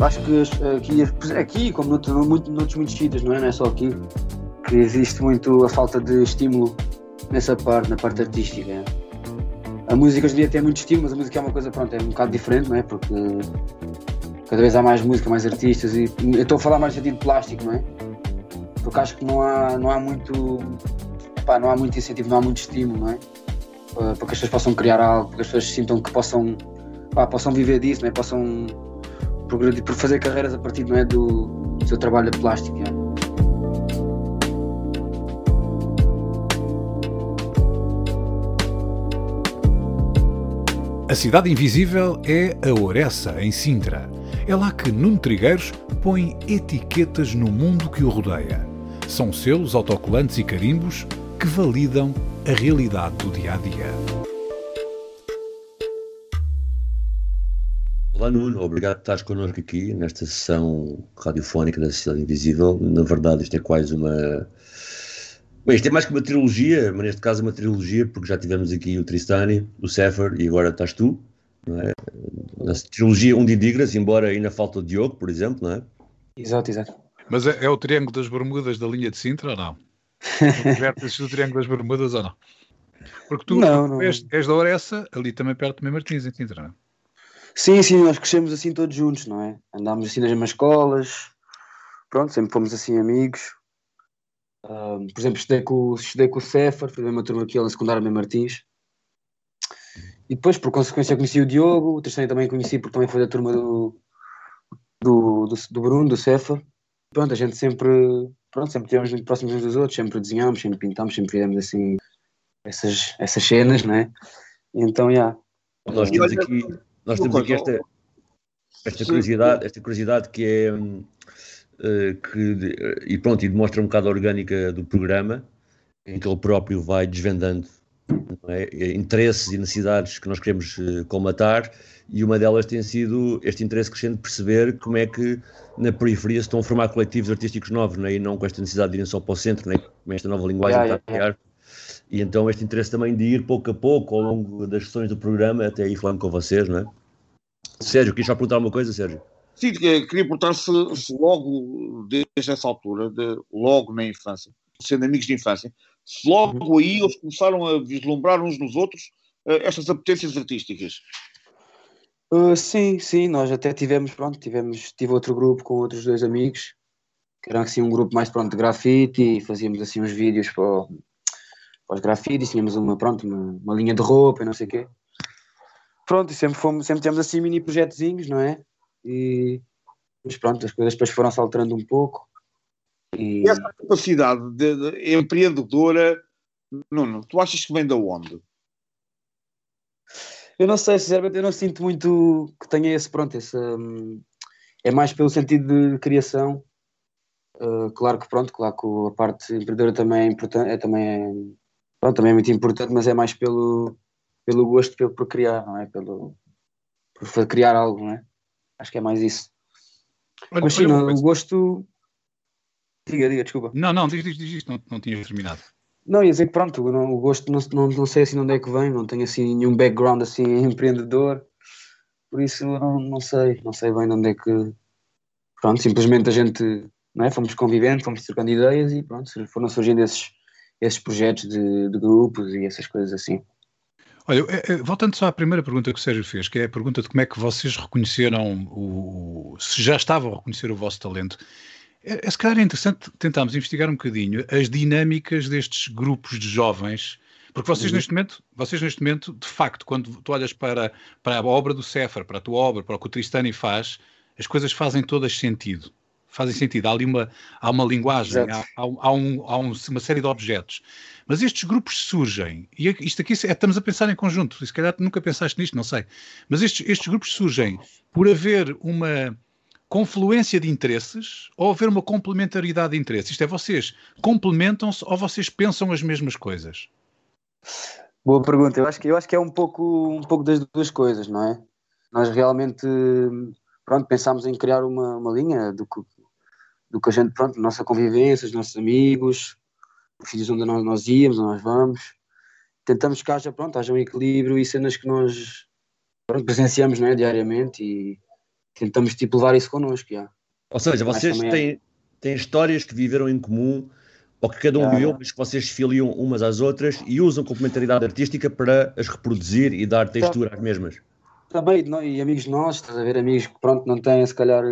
Acho que aqui, aqui como noutro, muito, noutros muitos sítios, não é? Não é só aqui, que existe muito a falta de estímulo nessa parte, na parte artística. É? A música hoje em dia tem muito estímulo, mas a música é uma coisa, pronto, é um bocado diferente, não é? Porque cada vez há mais música, mais artistas e eu estou a falar mais no sentido plástico, não é? Porque acho que não há, não há muito não há muito incentivo, não há muito estímulo, não é? Para, que as pessoas possam criar algo, para que as pessoas sintam que possam, epá, possam viver disso, não é? Possam progredir, por fazer carreiras a partir não é, do, seu trabalho de plástico. É? A cidade invisível é a Oressa, em Sintra. É lá que Nuno Trigueiros põe etiquetas no mundo que o rodeia. São selos, autocolantes e carimbos que validam a realidade do dia a dia. Olá Nuno, obrigado por estares connosco aqui nesta sessão radiofónica da Cidade Invisível. Na verdade, isto é quase uma. Bem, isto é mais que uma trilogia, mas neste caso é uma trilogia, porque já tivemos aqui o Tristani, o Sefer e agora estás tu. Não é? Na trilogia Um de Digras, embora ainda falta o Diogo, por exemplo, não é? Exato, exato. Mas é, é o Triângulo das Bermudas da linha de Sintra ou não? Vértices do Triângulo das Bermudas ou não? Porque tu não, não. És, és, da Oressa, ali também perto de Mãe Martins, em Sintra, não é? Sim, sim, nós crescemos assim todos juntos, não é? Andámos assim nas mesmas escolas, pronto, sempre fomos assim amigos. Um, por exemplo, estudei com, estudei com o Cefar, foi a mesma turma que ele na secundária Mãe Martins. E depois, por consequência, conheci o Diogo, o terceiro também conheci porque também foi da turma do, do, do, do Bruno, do Cefa. Pronto, a gente sempre, pronto, sempre estivemos muito próximos uns dos outros, sempre desenhámos, sempre pintámos, sempre fizemos assim essas, essas cenas, né? E então, já. Yeah. Nós temos aqui, nós temos aqui esta, esta curiosidade, esta curiosidade que é uh, que, e pronto, e demonstra um bocado a orgânica do programa, em que ele próprio vai desvendando é? interesses e necessidades que nós queremos uh, colmatar e uma delas tem sido este interesse crescente de perceber como é que na periferia se estão a formar coletivos artísticos novos é? e não com esta necessidade de irem só para o centro, é? com esta nova linguagem yeah, que está a criar. E então este interesse também de ir pouco a pouco ao longo das sessões do programa até aí falando com vocês, não é? Sérgio, queria só perguntar uma coisa, Sérgio? Sim, queria perguntar se, se logo desde essa altura, de, logo na infância, sendo amigos de infância, se logo aí eles começaram a vislumbrar uns nos outros uh, estas apetências artísticas. Uh, sim, sim, nós até tivemos, pronto, tivemos, tive outro grupo com outros dois amigos, que era assim um grupo mais pronto de grafite e fazíamos assim uns vídeos para, para os grafites, tínhamos uma, pronto, uma, uma, linha de roupa e não sei o quê. Pronto, e sempre fomos, sempre temos assim mini projetozinhos, não é? E mas pronto, as coisas depois foram se alterando um pouco. E... essa capacidade de, de, empreendedora, Nuno, tu achas que vem da onde? Eu não sei, sinceramente, eu não sinto muito que tenha esse, pronto, esse, um, é mais pelo sentido de criação. Uh, claro que, pronto, claro que a parte empreendedora também é importante, é, também, é, pronto, também é muito importante, mas é mais pelo, pelo gosto pelo, por criar, não é? Pelo, por criar algo, não é? Acho que é mais isso. Olha, mas sim, o gosto. Diga, diga, desculpa. Não, não, diz, diz, diz isto, não, não tinha terminado. Não, ia dizer que pronto, não, o gosto não, não, não sei assim de onde é que vem, não tenho assim nenhum background assim empreendedor, por isso não, não sei, não sei bem de onde é que. Pronto, simplesmente a gente, não é? Fomos convivendo, fomos trocando ideias e pronto, foram surgindo esses, esses projetos de, de grupos e essas coisas assim. Olha, voltando só à primeira pergunta que o Sérgio fez, que é a pergunta de como é que vocês reconheceram o. se já estavam a reconhecer o vosso talento. É, é se calhar é interessante tentarmos investigar um bocadinho as dinâmicas destes grupos de jovens, porque vocês uhum. neste momento, vocês neste momento, de facto, quando tu olhas para, para a obra do Sefer, para a tua obra, para o que o Tristani faz, as coisas fazem todas sentido. Fazem sentido. Há ali uma, há uma linguagem, há, há, há, um, há um, uma série de objetos. Mas estes grupos surgem, e é, isto aqui é, estamos a pensar em conjunto, se calhar nunca pensaste nisto, não sei. Mas estes, estes grupos surgem por haver uma confluência de interesses ou haver uma complementaridade de interesses? Isto é, vocês complementam-se ou vocês pensam as mesmas coisas? Boa pergunta. Eu acho que, eu acho que é um pouco, um pouco das duas coisas, não é? Nós realmente pronto, pensámos em criar uma, uma linha do que, do que a gente, pronto, nossa convivência, os nossos amigos, os sítios onde nós, nós íamos, onde nós vamos. Tentamos que haja, pronto, haja um equilíbrio e cenas que nós pronto, presenciamos não é, diariamente e tentamos tipo, levar isso connosco. Ou seja, vocês é têm, é. têm histórias que viveram em comum ou que cada um viveu, mas que vocês filiam umas às outras e usam complementaridade artística para as reproduzir e dar textura às mesmas. Também, e amigos nossos, estás a ver, amigos que pronto, não têm se calhar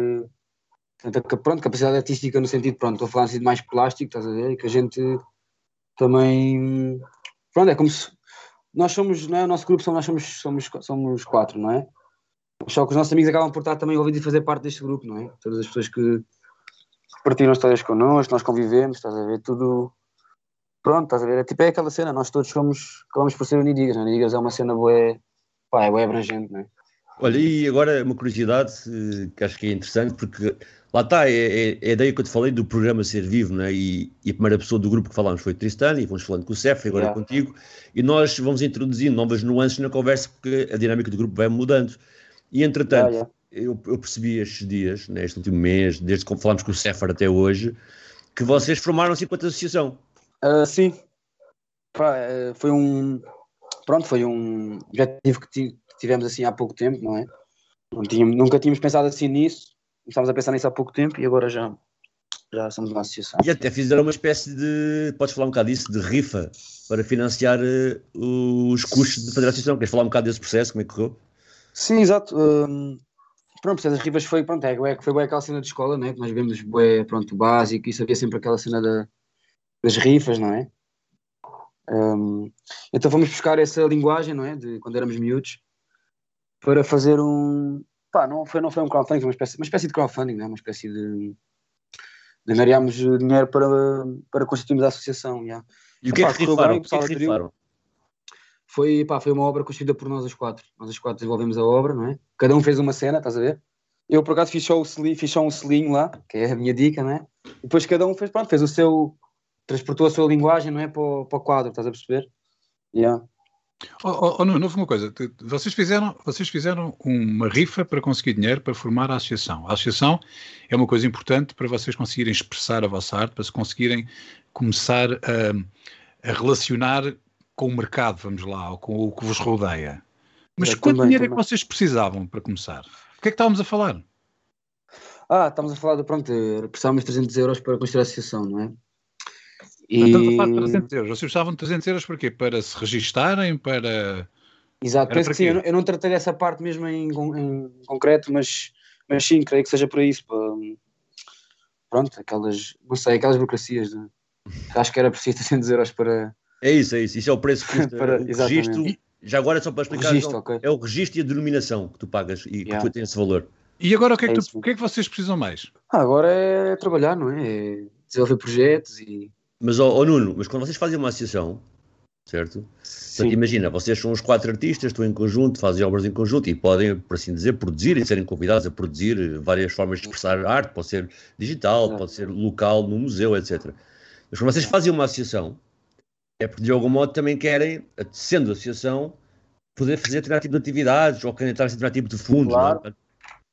pronto, capacidade artística no sentido, pronto, estou a falar assim de mais plástico, estás a ver, que a gente também, pronto, é como se nós somos, não é, o nosso grupo, nós somos, somos, somos quatro, não é? Só que os nossos amigos acabam por estar também envolvidos e fazer parte deste grupo, não é? Todas as pessoas que partilham histórias connosco, nós convivemos, estás a ver, tudo. Pronto, estás a ver? É tipo é aquela cena, nós todos somos, acabamos por ser Unidigas, né? Unidigas é uma cena boa, pá, é boa abrangente, não é? Olha, e agora uma curiosidade eh, que acho que é interessante, porque lá está, é, é, é a ideia que eu te falei do programa ser vivo, né? e, e a primeira pessoa do grupo que falámos foi o Tristano, e vamos falando com o Cef, agora yeah. contigo, e nós vamos introduzindo novas nuances na conversa, porque a dinâmica do grupo vai mudando. E entretanto, yeah, yeah. Eu, eu, percebi estes dias, neste último mês, desde que falámos com o Cefar até hoje, que vocês formaram-se enquanto associação. Uh, sim. Pá, eh, foi um. Pronto, foi um objetivo que tivemos assim há pouco tempo, não é? Não tínhamos, nunca tínhamos pensado assim nisso. Começámos a pensar nisso há pouco tempo e agora já, já somos uma associação. E até fizeram uma espécie de. Podes falar um bocado disso? De rifa para financiar uh, os custos de fazer a associação. Queres falar um bocado desse processo? Como é que correu? Sim, exato. Um, pronto, as rivas foi, pronto, é, foi bem aquela cena de escola, né? Que nós vemos bem, pronto, básico e sabia sempre aquela cena da, das rifas, não é? Um, então fomos buscar essa linguagem, não é? De quando éramos miúdos, para fazer um. Pá, não foi, não foi um crowdfunding, uma espécie, uma espécie de crowdfunding, não é? Uma espécie de. angariámos dinheiro para, para constituirmos a associação. Yeah. E o que é que rifaram? O que é que rifaram? foi, pá, foi uma obra construída por nós os quatro. Nós os quatro desenvolvemos a obra, não é? Cada um fez uma cena, estás a ver? Eu, por acaso, fiz só, o selinho, fiz só um selinho lá, que é a minha dica, não é? E depois cada um fez, pronto, fez o seu, transportou a sua linguagem, não é? Para o, para o quadro, estás a perceber? Yeah. Oh, oh, oh, não, uma coisa, vocês fizeram, vocês fizeram uma rifa para conseguir dinheiro para formar a associação. A associação é uma coisa importante para vocês conseguirem expressar a vossa arte, para se conseguirem começar a, a relacionar com o mercado, vamos lá, ou com o que vos rodeia. Mas é, quanto também, dinheiro também. é que vocês precisavam para começar? O que é que estávamos a falar? Ah, estamos a falar de, pronto, precisávamos de 300 euros para construir a associação, não é? E... Estamos a falar de 300 euros. Vocês precisavam de 300 euros para quê? Para se registarem, para... Exato, penso que sim. Eu não, eu não, tratei dessa parte mesmo em, em, concreto, mas, mas sim, creio que seja para isso. Para, pronto, aquelas, não sei, aquelas burocracias. Né? Acho que era preciso 300 euros para é isso, é isso. Isso é o preço que custa Para, o registro. Já agora, só para explicar, registro, okay. é o registro e a denominação que tu pagas e yeah. que tu tens esse valor. E agora o que é que, é tu, o que, é que vocês precisam mais? Ah, agora é trabalhar, não é? é desenvolver projetos e. Mas, ó, Nuno, mas quando vocês fazem uma associação, certo? Portanto, imagina, vocês são os quatro artistas, estão em conjunto, fazem obras em conjunto e podem, por assim dizer, produzir e serem convidados a produzir várias formas de expressar arte, pode ser digital, Exato. pode ser local, no museu, etc. Mas quando vocês fazem uma associação, é porque de algum modo também querem, sendo associação, poder fazer determinado tipo de atividades ou candidatar-se a determinado tipo de fundos. Claro. É?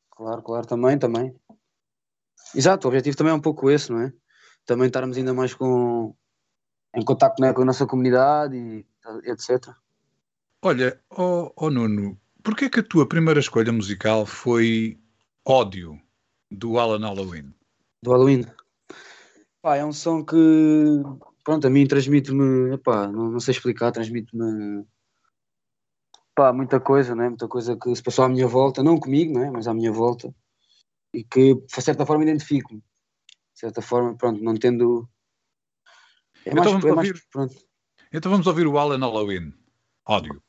claro, claro, também, também. Exato, o objetivo também é um pouco esse, não é? Também estarmos ainda mais com, em contato né, com a nossa comunidade e etc. Olha, oh, oh Nuno, porquê que a tua primeira escolha musical foi Ódio, do Alan Halloween? Do Halloween? Pá, é um som que pronto, a mim transmite-me, não, não sei explicar, transmite-me pá, muita coisa, né? muita coisa que se passou à minha volta, não comigo, né? mas à minha volta, e que de certa forma identifico-me. De certa forma, pronto, não tendo. É então, mais, vamos é mais, ouvir, pronto. então vamos ouvir o Alan Halloween. Ódio.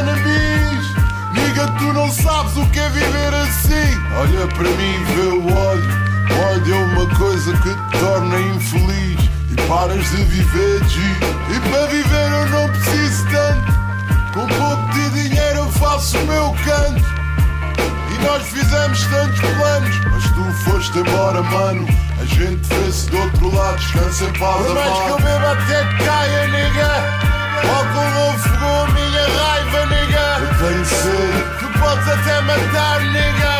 Enemigos. Niga, tu não sabes o que é viver assim. Olha para mim e vê o ódio. O ódio é uma coisa que te torna infeliz. E paras de viver, G. E para viver eu não preciso tanto. Com pouco de dinheiro eu faço o meu canto. E nós fizemos tantos planos, mas tu foste embora, mano. A gente vê-se do outro lado, descansa em paz, Por mais que eu beba até que caia, nigga. O álcool afogou a minha raiva, nigga. Eu tenho sede. Tu podes até matar, nigga.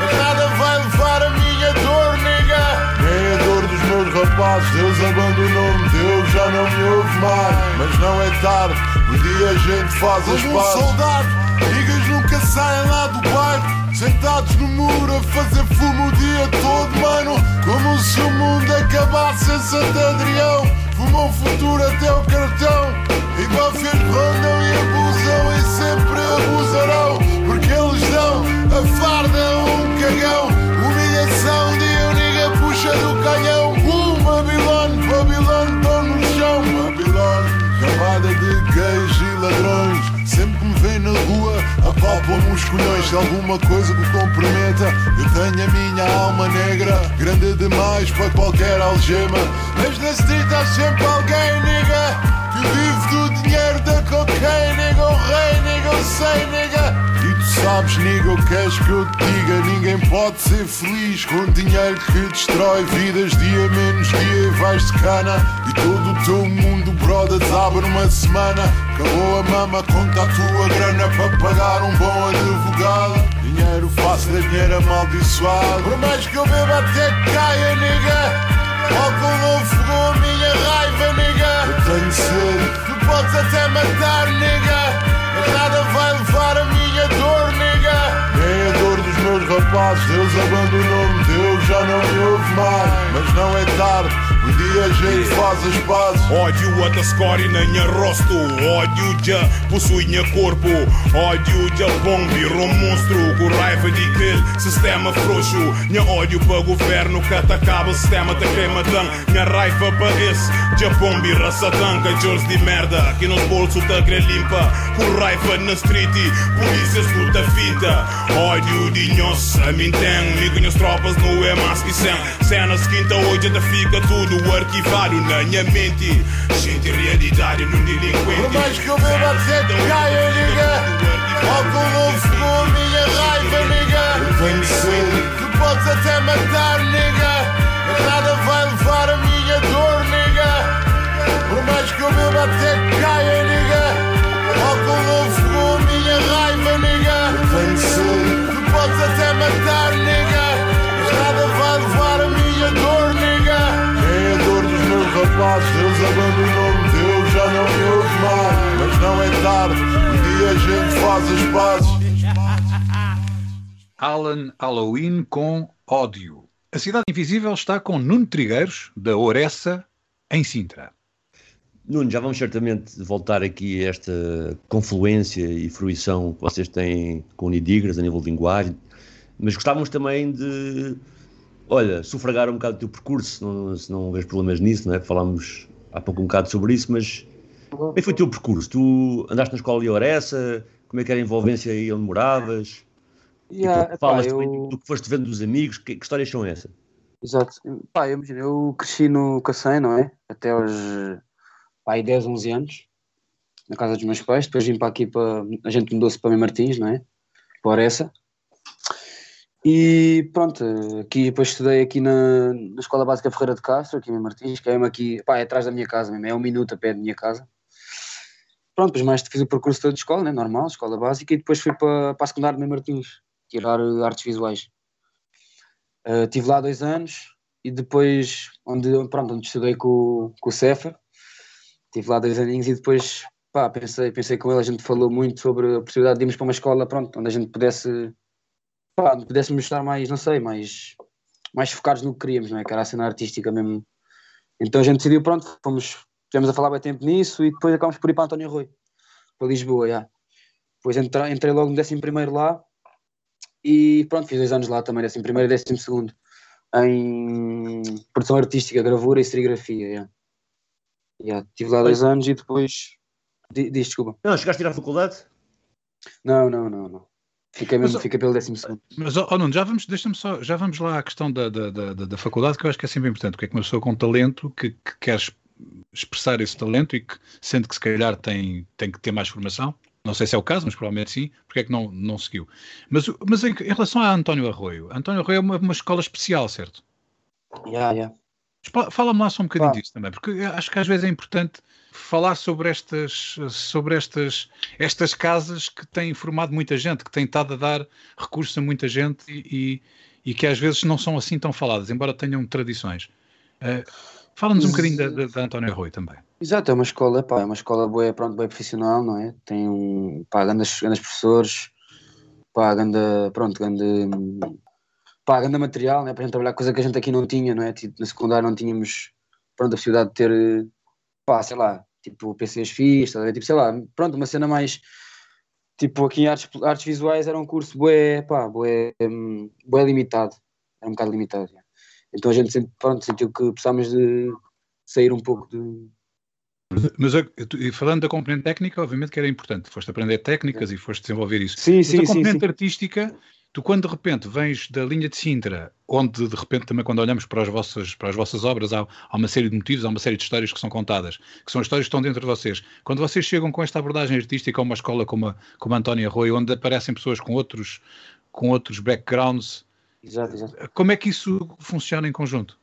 Mas nada vai levar a minha dor, nigga. Nem a dor dos meus rapazes, Deus abandonou-me, Deus já não me ouve mais. Mas não é tarde, um dia a gente faz as pazes. um soldado, niggas nunca saem lá do bairro. Sentados no muro a fazer fumo o dia todo, mano. Como se o mundo acabasse em Santo Adrião. O futuro até o cartão. E máfias rondam e abusam e sempre abusarão. Porque eles dão a farda um cagão. Humilhação de um niga puxa do canhão. Uh, Babilônia, Babilônia, estão no chão. Babilônia, camada de gays e ladrões. Vem na rua, apalpam-me os colhões de alguma coisa que o comprometa. Eu tenho a minha alma negra, grande demais para qualquer algema. Mas na street há sempre alguém, nigga, vive do dinheiro da cocaine, nigga. O rei, nigga, eu sei, nigga. E tu sabes, nigga, o que és que eu te diga? Ninguém pode ser feliz com dinheiro que destrói vidas dia menos dia vais de cana. E todo o teu mundo, brother, desaba numa semana. Acabou a mama, conta a tua grana para pagar um bom advogado. Dinheiro fácil é dinheiro amaldiçoado. Por mais que eu beba até que caia, nigga. Álcool não fogou a minha raiva, nigga. Tu podes até matar, nigga. Mas nada vai levar a minha dor, nigga. Nem a dor dos meus rapazes. Deus abandonou-me, Deus já não me ouve mais. Mas não é tarde. Dia a gente faz as pazes. Ódio underscore na minha rosto. Ódio já possui minha corpo. Ódio já bombi, um monstro. Com raiva de aquele sistema frouxo. Minha ódio para governo que atacava o sistema da cremadão. Minha raiva para esse Japombi, raça tanca. George de merda. Que nos bolsos da grelha limpa. Com raiva na street. Polícias puta fita. Ódio de nós. A mim tem. Migo tropas não é mais que sem. Cenas quinta hoje ainda fica tudo arquivado na minha mente. Gente realidade no delinquente. Por mais que eu beba até que caia, nigga. Álcool não fogou a minha raiva, nigga. Tenho sede. Tu podes até matar, faz as pazes. Alan Halloween com ódio. A Cidade Invisível está com Nuno Trigueiros, da Oressa, em Sintra. Nuno, já vamos certamente voltar aqui a esta confluência e fruição que vocês têm com Unidigras a nível de linguagem, mas gostávamos também de, olha, sufragar um bocado do teu percurso, se não, se não vês problemas nisso, não é? Falámos há pouco um bocado sobre isso, mas como é que foi o teu percurso? Tu andaste na escola de Oressa, como é que era a envolvência aí onde moravas? Yeah, Tipo, epá, falas eu- também do que foste vendo dos amigos, que, que histórias são essas? Exato. Pá, eu imagino, eu cresci no Cacém, não é? Até aos pá, aí 10, 11 anos, na casa dos meus pais. Depois vim para aqui, para, a gente mudou-se para Mem Martins, não é? Para essa. E pronto, aqui depois estudei aqui na, na Escola Básica Ferreira de Castro, aqui em Martins, que é mesmo aqui, pá, é atrás da minha casa mesmo, é um minuto a pé da minha casa. Pronto, depois mais fiz o percurso todo de escola, né? normal, escola básica, e depois fui para, para a secundária de Martins, tirar eh, artes visuais. Uh, tive lá dois anos e depois, onde, pronto, onde estudei com, com o Cefa, tive lá dois aninhos e depois, pá, pensei, pensei com ele, a gente falou muito sobre a possibilidade de irmos para uma escola, pronto, onde a gente pudesse, pá, onde pudéssemos estar mais, não sei, mais, mais focados no que queríamos, não é? Que era a cena artística mesmo. Então a gente decidiu, pronto, fomos, tivemos a falar bem tempo nisso e depois acabamos por ir para António Rui, para Lisboa, já. Depois entrei, entrei logo no décimo primeiro lá e pronto, fiz dois anos lá também, décimo primeiro e décimo segundo, em produção artística, gravura e serigrafia. yeah. Yeah, tive lá dois anos e depois. Diz, desculpa. Não, chegaste a ir à faculdade? Não, não, não, não. Fica mesmo, mas, fica pelo décimo segundo. Mas, oh, Nuno, já vamos, deixa só, já vamos lá à questão da, da, da, da, faculdade, que eu acho que é sempre importante, porque é que uma pessoa com talento, que, que quer expressar esse talento e que sente que se calhar tem, tem que ter mais formação, não sei se é o caso, mas provavelmente sim, porque é que não, não seguiu. Mas, mas em, em relação a António Arroio, António Arroio é uma, uma escola especial, certo? Yeah, yeah. Fala-me lá só um bocadinho disso também, porque acho que às vezes é importante falar sobre estas, sobre estas, estas casas que têm formado muita gente, que têm estado a dar recursos a muita gente e, e, e que às vezes não são assim tão faladas, embora tenham tradições. Uh, Fala-nos um bocadinho da, António Rui também. Exato, é uma escola, pá, é uma escola boa, pronto, bem profissional, não é? Tem um, pá, grandes, grandes professores, pá, grande, pronto, grande, pá, grande material, né, para a gente trabalhar, coisa que a gente aqui não tinha, não é? Tipo, na secundária não tínhamos, pronto, a possibilidade de ter, pá, sei lá, tipo, PCs FIS, tipo, sei lá, pronto, uma cena mais, tipo, aqui em artes, artes visuais era um curso bué, pá, bué, um, bué limitado, era um bocado limitado, então a gente sempre, pronto, sentiu que precisávamos de sair um pouco de. Mas falando da componente técnica, obviamente que era importante. Foste aprender técnicas é. e foste desenvolver isso. Sim, Mas sim, a componente sim, artística, tu quando de repente vens da linha de Sintra, onde de repente também quando olhamos para as vossas, para as vossas obras há, há uma série de motivos, há uma série de histórias que são contadas, que são histórias que estão dentro de vocês. Quando vocês chegam com esta abordagem artística a uma escola como a, como a Antónia Arroio, onde aparecem pessoas com outros, com outros backgrounds, Exato, exato. Como é que isso funciona em conjunto?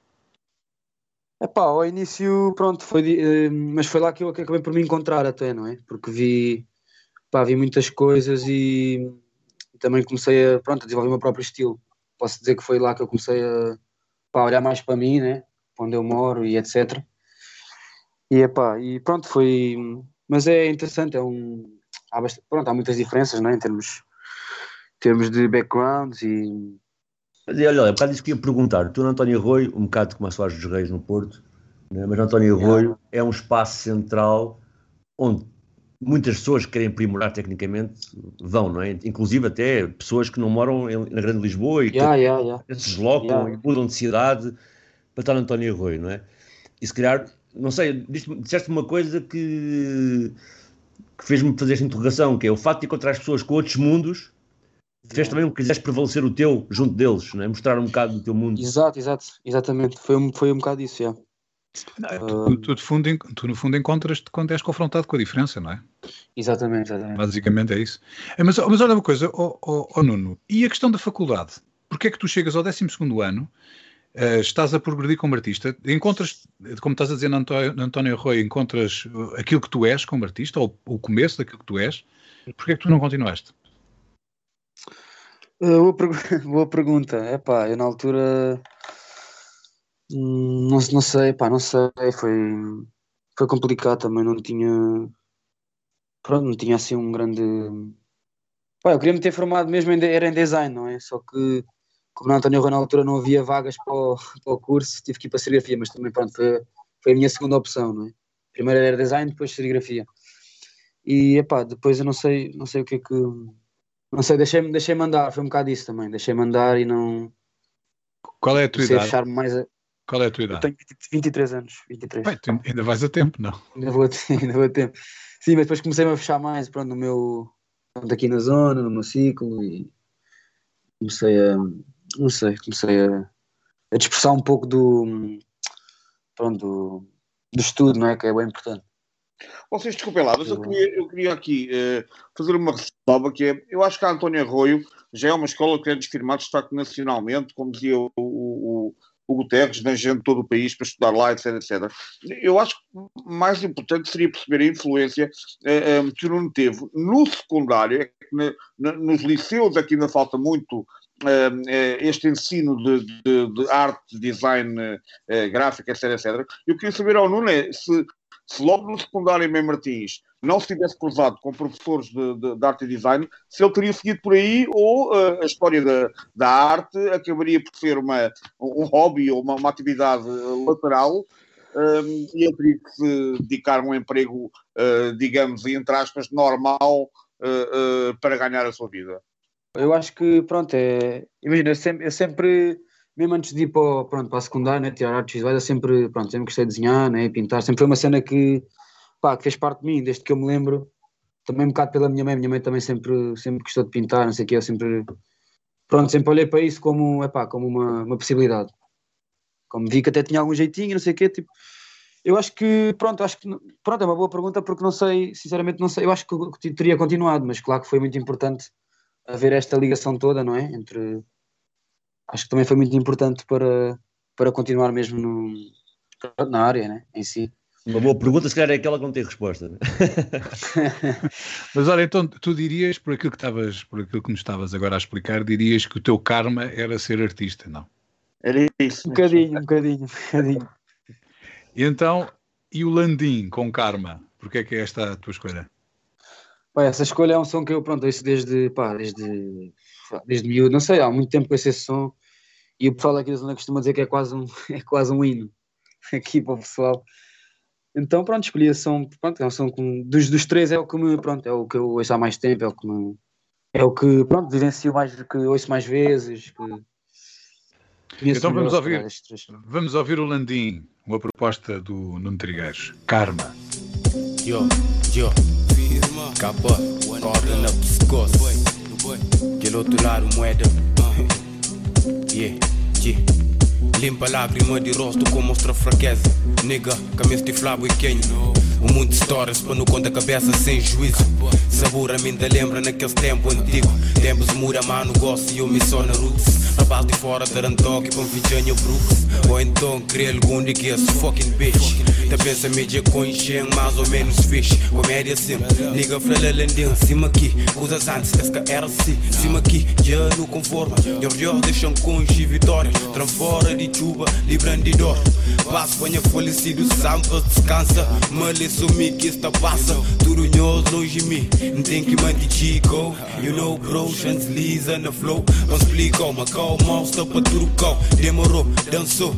Epá, ao início, pronto, foi, eh, mas foi lá que eu acabei por me encontrar até, não é? Porque vi, pá, vi muitas coisas e, também comecei a, pronto, a desenvolver o meu próprio estilo. Posso dizer que foi lá que eu comecei a, pá, olhar mais para mim, né? Para onde eu moro e etc. E, epá, e pronto, foi, mas é interessante, é um, há, bastante, pronto, há muitas diferenças, não é? Em termos, em termos de backgrounds e mas olha, olha, um bocado isso que ia perguntar. Tu, António Arroio, um bocado como a Soares dos Reis no Porto, né? mas António Arroio é um espaço central onde muitas pessoas que querem aprimorar tecnicamente vão, não é? Inclusive até pessoas que não moram em, na Grande Lisboa e yeah, que yeah, yeah. se deslocam e mudam de cidade para estar no António Arroio, não é? E se calhar, não sei, disseste uma coisa que, que fez-me fazer esta interrogação, que é o facto de encontrar as pessoas com outros mundos fez também um que quiseste prevalecer o teu junto deles, né? mostrar um bocado do teu mundo. Exato, exato, exatamente. Foi, um, foi um bocado isso, já. tu, tu, fundo, tu, no fundo encontras-te quando és confrontado com a diferença, não é? Exatamente, exatamente. Basicamente é isso. É, mas, mas olha uma coisa, oh, oh, oh, Nuno, e a questão da faculdade? Porquê é que tu chegas ao 12 ano, uh, estás a progredir como artista, encontras, como estás a dizer António, António Arroio, encontras aquilo que tu és como artista, ou o começo daquilo que tu és, porquê é que tu não continuaste? Boa, boa pergunta. É pá, eu na altura hum, não, não sei, pá, não sei, foi, foi complicado também, não tinha pronto, não tinha assim um grande pá, eu queria me ter formado mesmo em, era em design, não é? Só que como na António Rui na altura não havia vagas para o, para o curso, tive que ir para a serigrafia, mas também pronto, foi, foi a minha segunda opção, não é? Primeiro era design, depois serigrafia. E epá, depois eu não sei, não sei o que é que não sei, deixei-me deixei andar, foi um bocado isso também. Deixei-me andar e não. Qual é a tua idade? mais a... Qual é a tua idade? Eu tenho 23 anos. 23. Bem, ainda vais a tempo, não? Ainda vou, a, ainda vou a tempo. Sim, mas depois comecei-me a fechar mais pronto, no meu. Pronto, aqui na zona, no meu ciclo e comecei a. Não sei, comecei a, a dispersar um pouco do. Pronto, do, do estudo, não é? Que é bem importante. Vocês desculpem lá, mas eu queria, eu queria aqui uh, fazer uma ressalva que é, eu acho que a António Arroio já é uma escola que é desfirmado destaque nacionalmente, como dizia o, o, o Guterres, vem gente de todo o país para estudar lá, etc, etc. Eu acho que mais importante seria perceber a influência uh, eh, um, eh, que o Nuno teve no secundário, é na, na, nos liceus aqui ainda falta muito Uh, este ensino de, de, de, arte, design uh, gráfico, etc, etc. Eu queria saber ao Nuno é se se logo no secundário em Martins não se tivesse cruzado com professores de, de, de, arte e design, se ele teria seguido por aí ou uh, a história da, da arte acabaria por ser uma, um hobby ou uma, uma atividade lateral um, ehm, e ele teria que se dedicar a um emprego, uh, digamos, entre aspas, normal uh, para ganhar a sua vida. Eu acho que, pronto, é... imagina, eu sempre, eu sempre mesmo antes de ir para, pronto, para a secundária, né, tirar artes visuais, eu sempre, pronto, sempre gostei de desenhar, né, pintar, sempre foi uma cena que, pá, que fez parte de mim, desde que eu me lembro, também um bocado pela minha mãe, minha mãe também sempre, sempre gostou de pintar, não sei o que, eu sempre, pronto, sempre olhei para isso como, epá, como uma, uma possibilidade, como vi que até tinha algum jeitinho, não sei o que, tipo, eu acho que, pronto, acho que, pronto, é uma boa pergunta porque não sei, sinceramente não sei, eu acho que teria continuado, mas claro que foi muito importante haver esta ligação toda, não é, entre acho que também foi muito importante para, para continuar mesmo no, na área, né, em si. Uma boa pergunta, se calhar é aquela que não tem resposta. Né? Mas olha, então tu dirias, por aquilo que estavas, por aquilo que nos estavas agora a explicar, dirias que o teu karma era ser artista, não? Era isso. Um bocadinho, um bocadinho, um bocadinho. E então, e o Landim com karma? Porquê é que é esta a tua escolha? Pá, essa escolha é um som que eu, pronto, ouço desde, pá, desde desde miúdo, não sei, há muito tempo com esse som e o pessoal aqui da zona costuma dizer que é quase um, é quase um hino aqui para o pessoal. Então pronto, escolhi a som, pronto, é um som que, dos, dos três é o que me, pronto, é o que eu ouço há mais tempo, é o que me, é o que, pronto, vivencio mais, que ouço mais vezes, que então vamos ouvir, vamos ouvir o Landim, uma proposta do Nuno Trigueiros, Karma. Yo, yo, capa, corda na. Aquele outro lado, moeda. yeah, yeah. Limpa lágrima de rosto com mostra fraqueza. Nigga, caminho de flabo e quem? O mundo histórias para não conta cabeça sem juízo. Sabor ainda lembra naquele tempo antigo. Tempos muda, mano, gosto e sou na roots. De fora, Tarantoque, Virginia Brooks. Ou então, querer algum de que fucking bitch. Da pensa mídia com enxerga mais ou menos fixe. Comédia sim, liga fralelendinho. Cima aqui, coisas antes, assim. Cima aqui, já no conforma. Já deixam com vitória. Transfora de chuva, livrando de dor. Passo, ponha falecido, samba, descansa. Mali sumi que esta passa. Tudo nhoso longe de mim. Não tem que manter chico. You know, bro, chance lisa na flow. Não explica, uma calma, está para tudo cal. Demorou, dançou.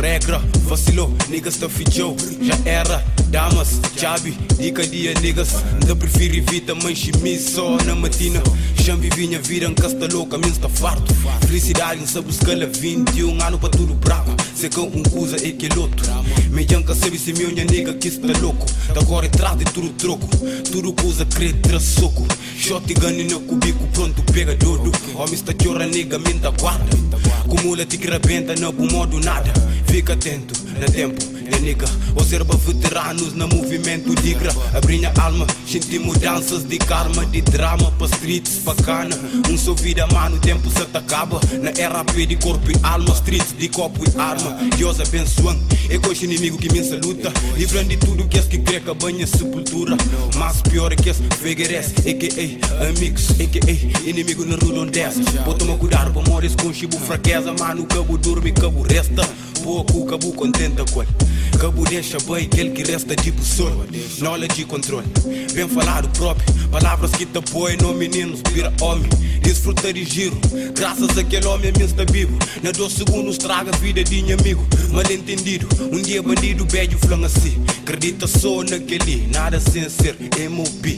Regra, vacilou, niggas tá fichou. Já era, damas, chabi, dica dia, niggas. Ainda prefiro evita, manche só na matina. Chambi vinha, viram casta louca, minha está farto. Felicidade, não sabe escala 21 anos para tudo bravo. Sei que um usa e que outro. Me janca sabe se minha nega que está louco. Da agora atrás de tudo troco. Tudo que usa crê soco. Shot gun no cubico, pronto, pega dodo. Homem está chora, nega, minta guarda. Acumula te que rebenta, não por modo nada. Fica atento, na tempo nigga. Observa veteranos no movimento digra. Abri minha alma, senti mudanças de karma, de drama para streets bacana. Um só vida, mano, tempo se acaba. Na era de corpo e alma, streets de copo e arma. Deus abençoando, é com inimigo que me saluta. Livrando de tudo que é que que banha sepultura. Mas pior é que esse Figueiredo, a.k.a. amigos, a.k.a. inimigo na rua onde desce. Vou tomar cuidado para morrer com chibo fraqueza, mano. Cabo dorme, cabo resta. Pouco, cabo contenta com ele. Cabo deixa bem aquele que resta de sono Knowledge e controle Vem falar o próprio. Palavras que te apoiam no menino vira homem. Desfruta de giro. Graças àquele homem está vivo Na dois segundos traga a vida de amigo Mal entendido Um dia bandido beijo flan assim Acredita só naquele. Nada sem ser. MOB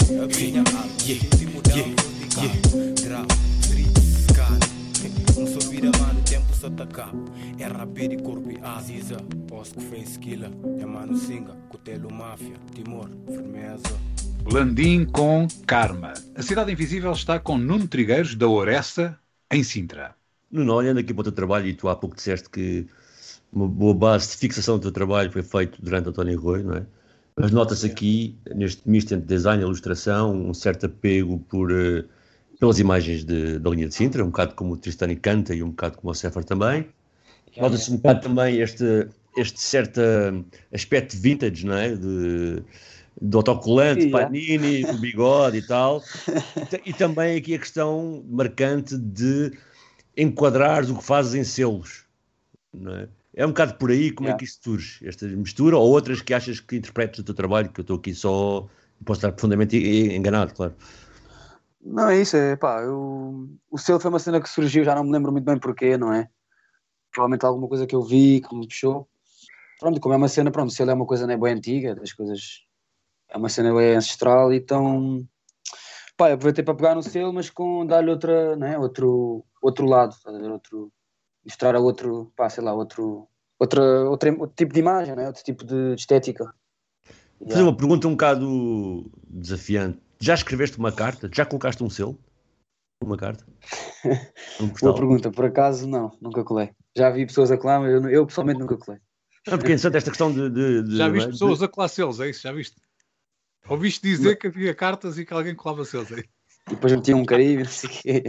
Yeah, yeah, yeah. Um só vida mano, atacar É aziza Osco fez esquila, é mano singa, cutelo máfia, timor, firmeza. Landim com Karma. A Cidade Invisível está com Nuno Trigueiros, da Oressa, em Sintra. Nuno, olhando aqui para o teu trabalho, e tu há pouco disseste que uma boa base de fixação do teu trabalho foi feito durante António Rui, não é? Mas nota-se aqui, neste misto entre design e ilustração, um certo apego por, uh, pelas imagens de, da linha de Sintra, um bocado como o Tristani canta e um bocado como o Sefer também. Nota-se um bocado também este, este certo aspecto vintage, não é? De, do autocolante, panini, do bigode e tal. E também aqui a questão marcante de enquadrar o que fazes em selos, não é? É um bocado por aí como é yeah. é que isso surge, esta mistura, ou outras que achas que interpretes o teu trabalho, que eu estou aqui só, posso estar profundamente enganado, claro. Não, é isso, é pá, eu... o selo foi uma cena que surgiu, já não me lembro muito bem porquê, não é? Provavelmente alguma coisa que eu vi, que me puxou, pronto, como é uma cena, pronto, se ele é uma coisa não é bem antiga, das coisas, é uma cena bem ancestral, então, pá, aproveitei para pegar no selo, mas com dar-lhe outra, né, outro, outro lado, outro, mostrar a outro, pá, sei lá, outro, outra, outra, outro tipo de imagem, né? outro tipo de, estética. Fazer uma pergunta um bocado desafiante. Já escreveste uma carta? Já colocaste um selo? Uma carta? Um Boa pergunta, por acaso não, nunca colei. Já vi pessoas a colar, mas eu, eu pessoalmente nunca colei. Não, porque é interessante esta questão de. de, de já viste pessoas de... a colar selos, é isso? Já viste? Ouviste dizer que havia cartas e que alguém colava selos aí. E depois metia um carinho, não sei o quê.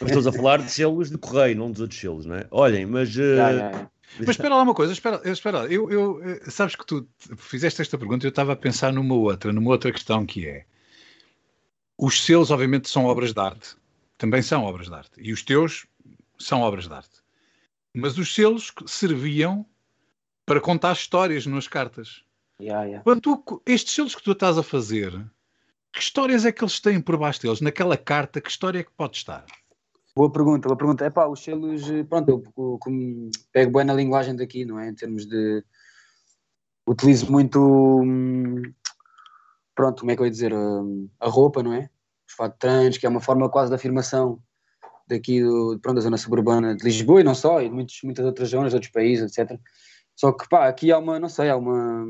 Mas estamos a falar de selos de correio, não dos outros selos, não é? Olhem, mas. Uh... Já, já, já. Mas espera lá uma coisa, espera, espera eu, eu, eh, sabes que tu fizeste esta pergunta e eu estava a pensar numa outra, numa outra questão que é os seus obviamente são obras de arte, também são obras de arte, e os teus são obras de arte. Mas os selos serviam para contar histórias nas cartas. Yeah, yeah. Quando tu, estes selos que tu estás a fazer, que histórias é que eles têm por baixo deles? Naquela carta, que história é que pode estar? Boa pergunta, boa pergunta. É pá, os selos, eh, pronto, eu, eu, eu pego bem na linguagem daqui, não é? Em termos de. Utilizo muito. Hum, pronto, como é que eu ia dizer? Hum, a roupa, não é? Os fatos que é uma forma quase de afirmação daqui do, pronto, da zona suburbana de Lisboa e não só, e de muitos, muitas outras zonas, outros países, etc. Só que pá, aqui há uma, não sei, há uma.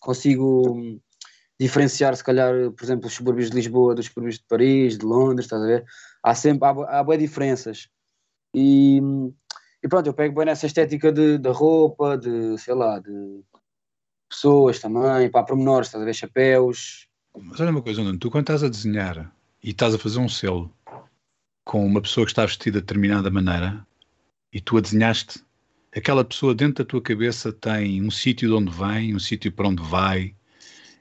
Consigo hum, diferenciar, se calhar, por exemplo, os subúrbios de Lisboa dos subúrbios de Paris, de Londres, estás a ver? há sempre há, há boas diferenças. E, e pronto, eu pego bem nessa estética de, de roupa, de sei lá, de pessoas também, para pormenores, estás a ver chapéus. Mas olha uma coisa, Nuno, tu quando estás a desenhar e estás a fazer um selo com uma pessoa que está vestida de determinada maneira e tu a desenhaste, aquela pessoa dentro da tua cabeça tem um sítio de onde vem, um sítio para onde vai,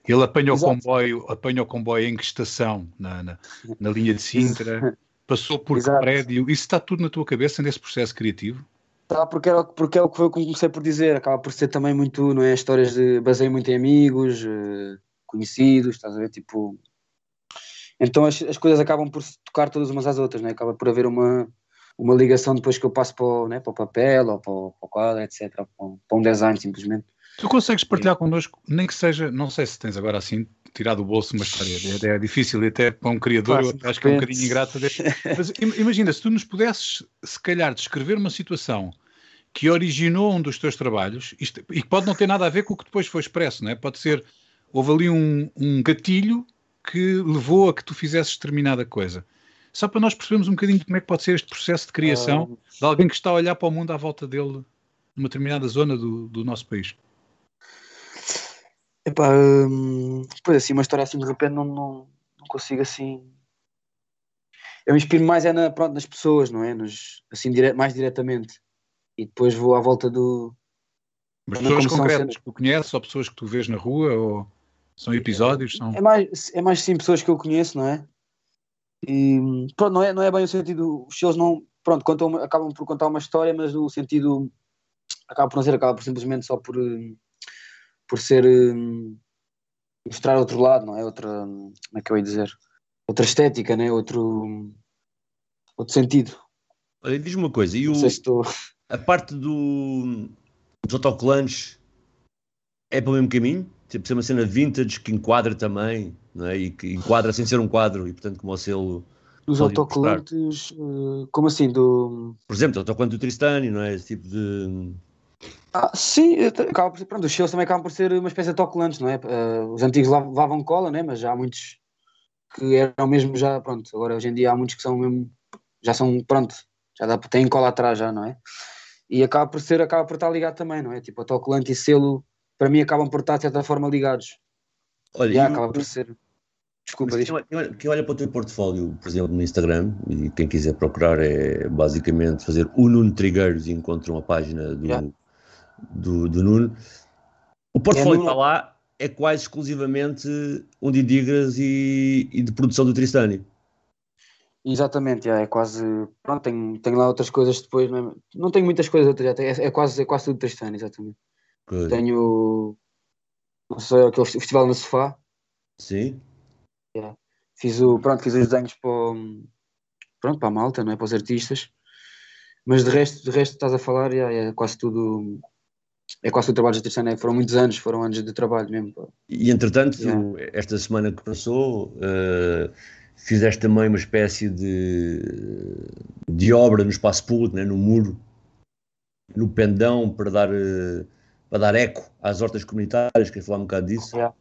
ele apanha o comboio, apanha o comboio em que estação? Na, na, na linha de Sintra. Passou por Exato. que prédio? Isso está tudo na tua cabeça nesse processo criativo? Tá, porque, era, porque é o que eu comecei por dizer, acaba por ser também muito, não é? Histórias de baseio muito em amigos, eh, conhecidos, estás a ver? Tipo. Então as, as coisas acabam por se tocar todas umas às outras, né? acaba por haver uma, uma ligação depois que eu passo para o, né? para o papel ou para o, para o quadro, etc. Para um, para um design simplesmente. Tu consegues partilhar connosco, nem que seja, não sei se tens agora assim tirar do bolso uma história. É, é difícil, e até para um criador, eu acho que é um bocadinho ingrato. Mas imagina, se tu nos pudesses, se calhar, descrever uma situação que originou um dos teus trabalhos, isto, e que pode não ter nada a ver com o que depois foi expresso, não é? Pode ser, houve ali um, um gatilho que levou a que tu fizesses determinada coisa. Só para nós percebermos um bocadinho como é que pode ser este processo de criação ah. de alguém que está a olhar para o mundo à volta dele, numa determinada zona do, do nosso país. Epá, hum, depois assim, uma história assim de repente não, não, não consigo assim. Eu me inspiro mais é na, pronto, nas pessoas, não é? Nos, assim, dire, mais diretamente. E depois vou à volta do. Mas pessoas concretas que tu conheces ou pessoas que tu vês na rua ou são episódios? São... É, mais, é mais sim pessoas que eu conheço, não é? E pronto, não é, não é bem o sentido. Os shows não. Pronto, contam, acabam por contar uma história, mas no sentido. Acaba por não ser, acaba por simplesmente só por. Hum, por ser hum, mostrar outro lado, não é? Outra, como é que eu ia dizer? Outra estética, né? Outro, outro sentido. Olha, diz uma coisa, e o, estou... a parte do, dos autocolantes é para o mesmo caminho? Tipo, ser uma cena vintage que enquadra também, não é? E que enquadra sem ser um quadro, e portanto, como o selo. Os autocolantes, uh, como assim? Do... Por exemplo, o autocolante do Tristani, não é? Esse tipo de. Ah, sim, acaba por, pronto, os seus também acabam por ser uma espécie de autocolantes, não é? Uh, os antigos lavavam cola, né? mas já há muitos que eram mesmo já, pronto, agora hoje em dia há muitos que são mesmo, já são, pronto, já dá, têm cola atrás já, não é? E acaba por ser, acaba por estar ligado também, não é? Tipo, autocolante e selo, para mim acabam por estar de certa forma ligados. Olha, já, acaba por ser... Desculpa, quem olha, quem olha para o teu portfólio, por exemplo, no Instagram, e quem quiser procurar é basicamente fazer o Nuno Trigueiros e encontra uma página do, yeah do, do Nuno. O portfólio é está lá é quase exclusivamente um de Digras e, e, de produção do Tristani. Exatamente, é, é quase. Pronto, tenho, tenho lá outras coisas depois, não, é, não tenho muitas coisas outras, é, é, quase, é quase tudo Tristani, exatamente. Tenho. Não sei, aquele festival no sofá. Sim. Yeah. Fiz, o, pronto, fiz os desenhos para, pronto, para a malta, não é? para os artistas. Mas de resto, de resto estás a falar, yeah, é quase tudo é quase o trabalho de Tristana, foram muitos anos, foram anos de trabalho mesmo. Pô. E entretanto, yeah. esta semana que passou, uh, fizeste também uma espécie de, de obra no espaço público, né, no muro, no pendão para dar, uh, para dar eco às hortas comunitárias, queria falar um bocado disso. Yeah.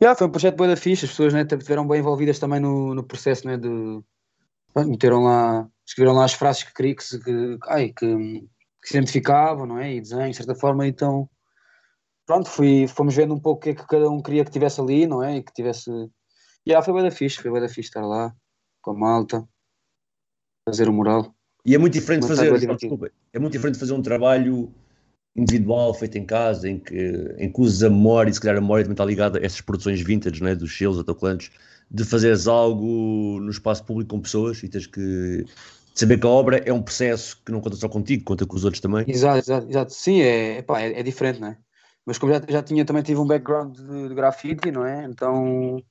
Yeah, foi um projeto bem da ficha, as pessoas né, estiveram bem envolvidas também no, no processo né, de meteram lá, escreveram lá as frases que queriam que, que, ai, que, que, se identificavam, não é? E desenho, de certa forma, então pronto, fui, fomos vendo um pouco o que é que cada um queria que tivesse ali, não é? E que tivesse. E yeah, foi bem da fixe, foi bem da fixe estar lá com a malta, fazer o mural. E é muito diferente fazer, desculpa, é muito diferente fazer um trabalho individual feito em casa, em que, em que usas a memória, e se calhar a memória também está ligada a essas produções vintage, né, dos selos autocolantes, de fazeres algo no espaço público com pessoas e tens que saber que a obra é um processo que não conta só contigo, conta com os outros também. Exato, exato, exato. sim, é, epá, é, é, diferente, não é? Mas como já, já tinha, também tive um background de, de grafite, não é? Então,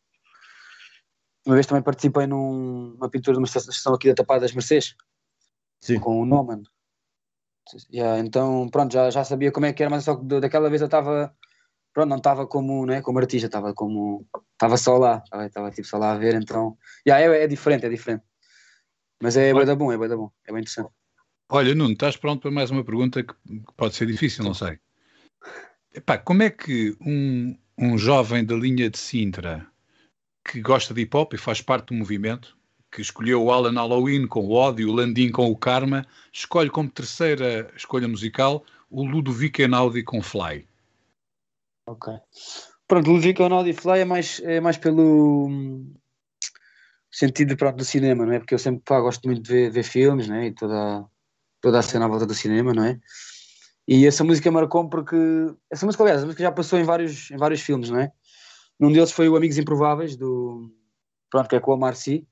uma vez também participei numa pintura de uma estação aqui da Tapada das Mercês, Sim. com o Noman. Yeah, então, pronto, já, já sabia como é que era, mas só que daquela vez eu estava, pronto, não estava como, né, como artista, estava como, estava só lá, estava tipo só lá a ver, então, yeah, é, é diferente, é diferente. Mas é bem bom, é bem bom, é bem interessante. Olha, Nuno, estás pronto para mais uma pergunta que pode ser difícil, não sei. Epá, como é que um, um jovem da linha de Sintra que gosta de hip hop e faz parte do movimento, que escolheu o Alan Halloween com o ódio, o Landim com o Karma, escolhe como terceira escolha musical o Ludovico Einaudi com Fly. Ok. Pronto, o Ludovico Einaudi e Fly é mais, é mais pelo hum, sentido pronto, do cinema, não é? Porque eu sempre pá, gosto muito de ver, ver filmes, né? E toda, toda a cena à volta do cinema, não é? E essa música marcou porque. Essa música, aliás, a música já passou em vários, em vários filmes, não é? Num deles foi o Amigos Improváveis, do. Pronto, que é com a Marci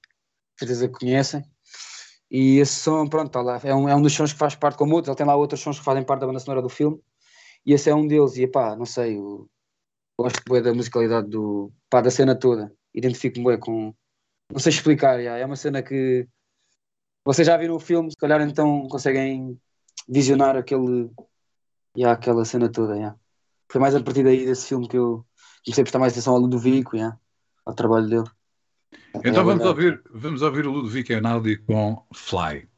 certeza que conhecem. E esse som, pronto, tá lá, é um, é um dos sons que faz parte como outros, ele tem lá outros sons que fazem parte da banda sonora do filme, e esse é um deles, e pá, não sei, eu gosto bem da musicalidade do, pá, da cena toda, identifico-me bem com, não sei explicar, já, é uma cena que vocês já viram o filme, se calhar então conseguem visionar aquele, já, aquela cena toda, já. Foi mais a partir daí desse filme que eu comecei a prestar mais atenção ao Ludovico, já, ao trabalho dele. Então é vamos, ouvir, vamos ouvir o Ludovico Einaudi com Fly.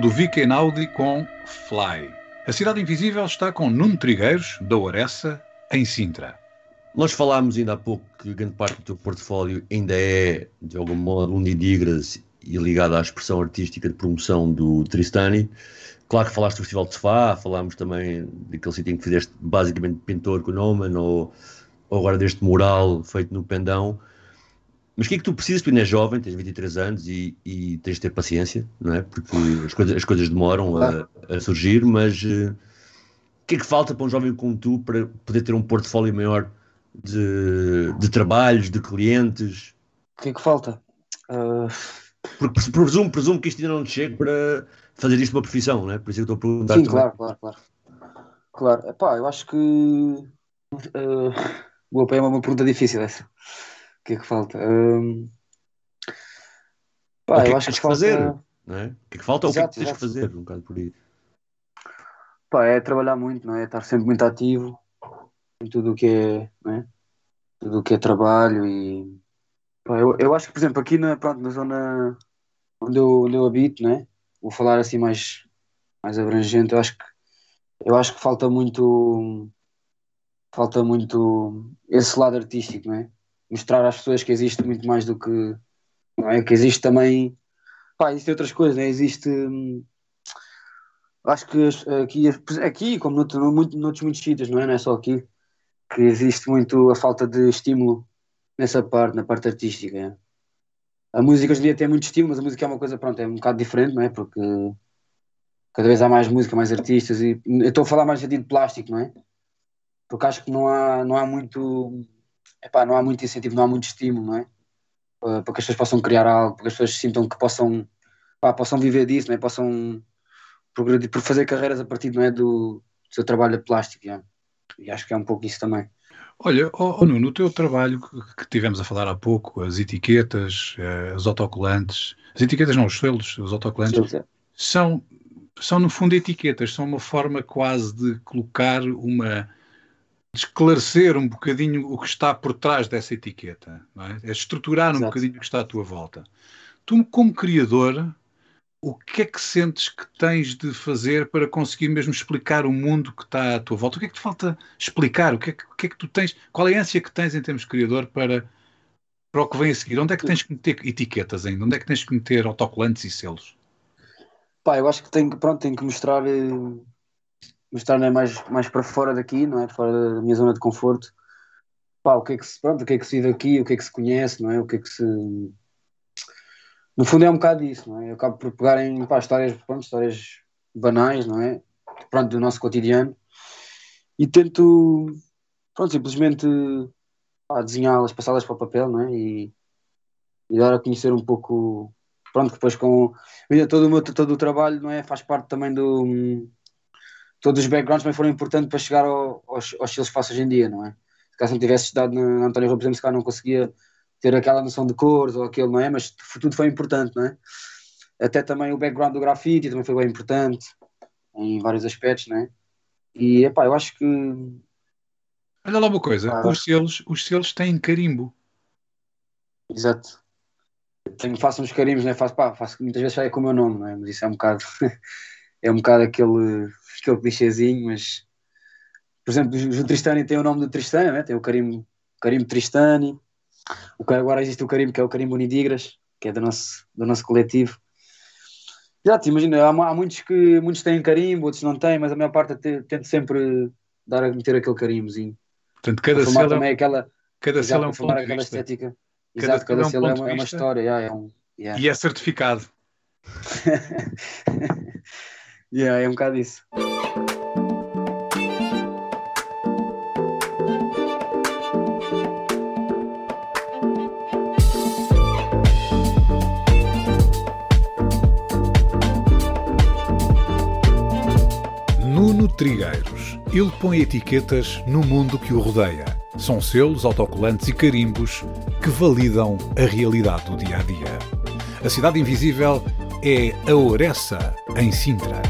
Ludovico Einaudi com Fly. A Cidade Invisível está com Nuno Trigueiros, da Oressa, em Sintra. Nós falámos ainda há pouco que grande parte do teu portfólio ainda é, de algum modo, unidigras e ligado à expressão artística de promoção do Tristani. Claro que falaste do Festival de Sofá, falámos também daquele sítio em que fizeste basicamente pintor com o Noman, ou, ou agora deste mural feito no Pendão. Mas o que é que tu precisas? Tu ainda és jovem, tens 23 anos e, e tens de ter paciência, não é? Porque as coisas, as coisas demoram a, a surgir, mas uh, o que é que falta para um jovem como tu para poder ter um portfólio maior de, de trabalhos, de clientes? O que é que falta? Uh... Porque presumo, presumo que isto ainda não te chega para fazer isto uma profissão, não é? Por isso é que estou a perguntar. Sim, claro, claro, claro. Claro, Epá, eu acho que. Uh, boa, é uma pergunta difícil essa que é que falta? Um... Pá, o que é que tens que fazer? Não é? O que é que falta ou o que é que tens que fazer? Um bocado por aí. Pá, é trabalhar muito, não é? Estar sempre muito ativo em tudo o que é, não é? Tudo o que é trabalho e. Pá, eu, eu acho que, por exemplo, aqui na, pronto, na zona onde eu, onde eu habito, não é? Vou falar assim mais, mais abrangente, eu acho que eu acho que falta muito falta muito esse lado artístico, não é? Mostrar às pessoas que existe muito mais do que. Não é? Que existe também. Pá, existem outras coisas, né? Existe. Hum, acho que aqui, aqui como noutro, muito, noutros muitos sítios, não é? Não é só aqui, que existe muito a falta de estímulo nessa parte, na parte artística. É? A música hoje em dia tem muito estímulo, mas a música é uma coisa, pronto, é um bocado diferente, não é? Porque cada vez há mais música, mais artistas, e eu estou a falar mais de plástico, não é? Porque acho que não há, não há muito epá, não há muito incentivo, não há muito estímulo, não é? Para, que as pessoas possam criar algo, para que as pessoas sintam que possam, pá, possam viver disso, não é? Possam progredir, por fazer carreiras a partir não é, do, do seu trabalho de plástico. Já. E acho que é um pouco isso também. Olha, oh, oh, Nuno, no teu trabalho que tivemos a falar há pouco, as etiquetas, eh, os autocolantes, as etiquetas não, os selos, os autocolantes, é. são, são no fundo etiquetas, são uma forma quase de colocar uma, esclarecer um bocadinho o que está por trás dessa etiqueta, é? é? estruturar Exato. um bocadinho o que está à tua volta. Tu, como criador, o que é que sentes que tens de fazer para conseguir mesmo explicar o mundo que está à tua volta? O que é que te falta explicar? O que é que, que, é que tu tens? Qual é a ânsia que tens em termos de criador para, para o que vem a seguir? Onde é que tens que meter etiquetas ainda? Onde é que tens que meter autocolantes e selos? Pá, eu acho que tenho, pronto, tenho que mostrar eh, mostrar né, mais, mais para fora daqui, não é? Fora da minha zona de conforto. Pá, o que é que se, pronto, o que é que se vive aqui, o que é que se conhece, não é? O que é que se. No fundo é um bocado isso, não é? Eu acabo por pegar em pá, histórias, pronto, histórias banais, não é? Pronto, do nosso cotidiano e tento, pronto, simplesmente desenhá-las, passá-las para o papel, não é? E, e dar a conhecer um pouco, pronto, depois com todo o meu todo o trabalho, não é? Faz parte também do todos os backgrounds também foram importantes para chegar ao, aos, aos estilos que faço hoje em dia, não é? Se caso não tivesse estudado na António exemplo, se calhar não conseguia ter aquela noção de cores ou aquilo, não é? Mas tudo foi importante, não é? Até também o background do grafite também foi bem importante em vários aspectos, não é? E, epá, eu acho que... Olha lá uma coisa, ah, os, selos, os selos têm carimbo. Exato. Tenho, faço uns carimbos, não é? Faço, pá, faço, muitas vezes sai com o meu nome, não é? Mas isso é um bocado... é um bocado aquele aquele clichêzinho, mas por exemplo, o Tristani tem o nome do Tristani, né? tem o Carimbo, Carimbo Tristani, o agora existe o Carimbo que é o Carimbo Unidigras, que é do nosso, do nosso coletivo. Já te imagina, há, há, muitos que muitos têm carimbo, outros não têm, mas a maior parte tento sempre dar a meter aquele carimbozinho. Portanto, cada selo, também aquela, cada selo é um ponto aquela estética. Cada, Exato, cada, cada selo é, uma, é uma história. Yeah, é um, yeah. E é certificado. Yeah, é um bocado isso. Nuno Trigueiros. Ele põe etiquetas no mundo que o rodeia. São selos, autocolantes e carimbos que validam a realidade do dia a dia. A Cidade Invisível é a Oressa, em Sintra.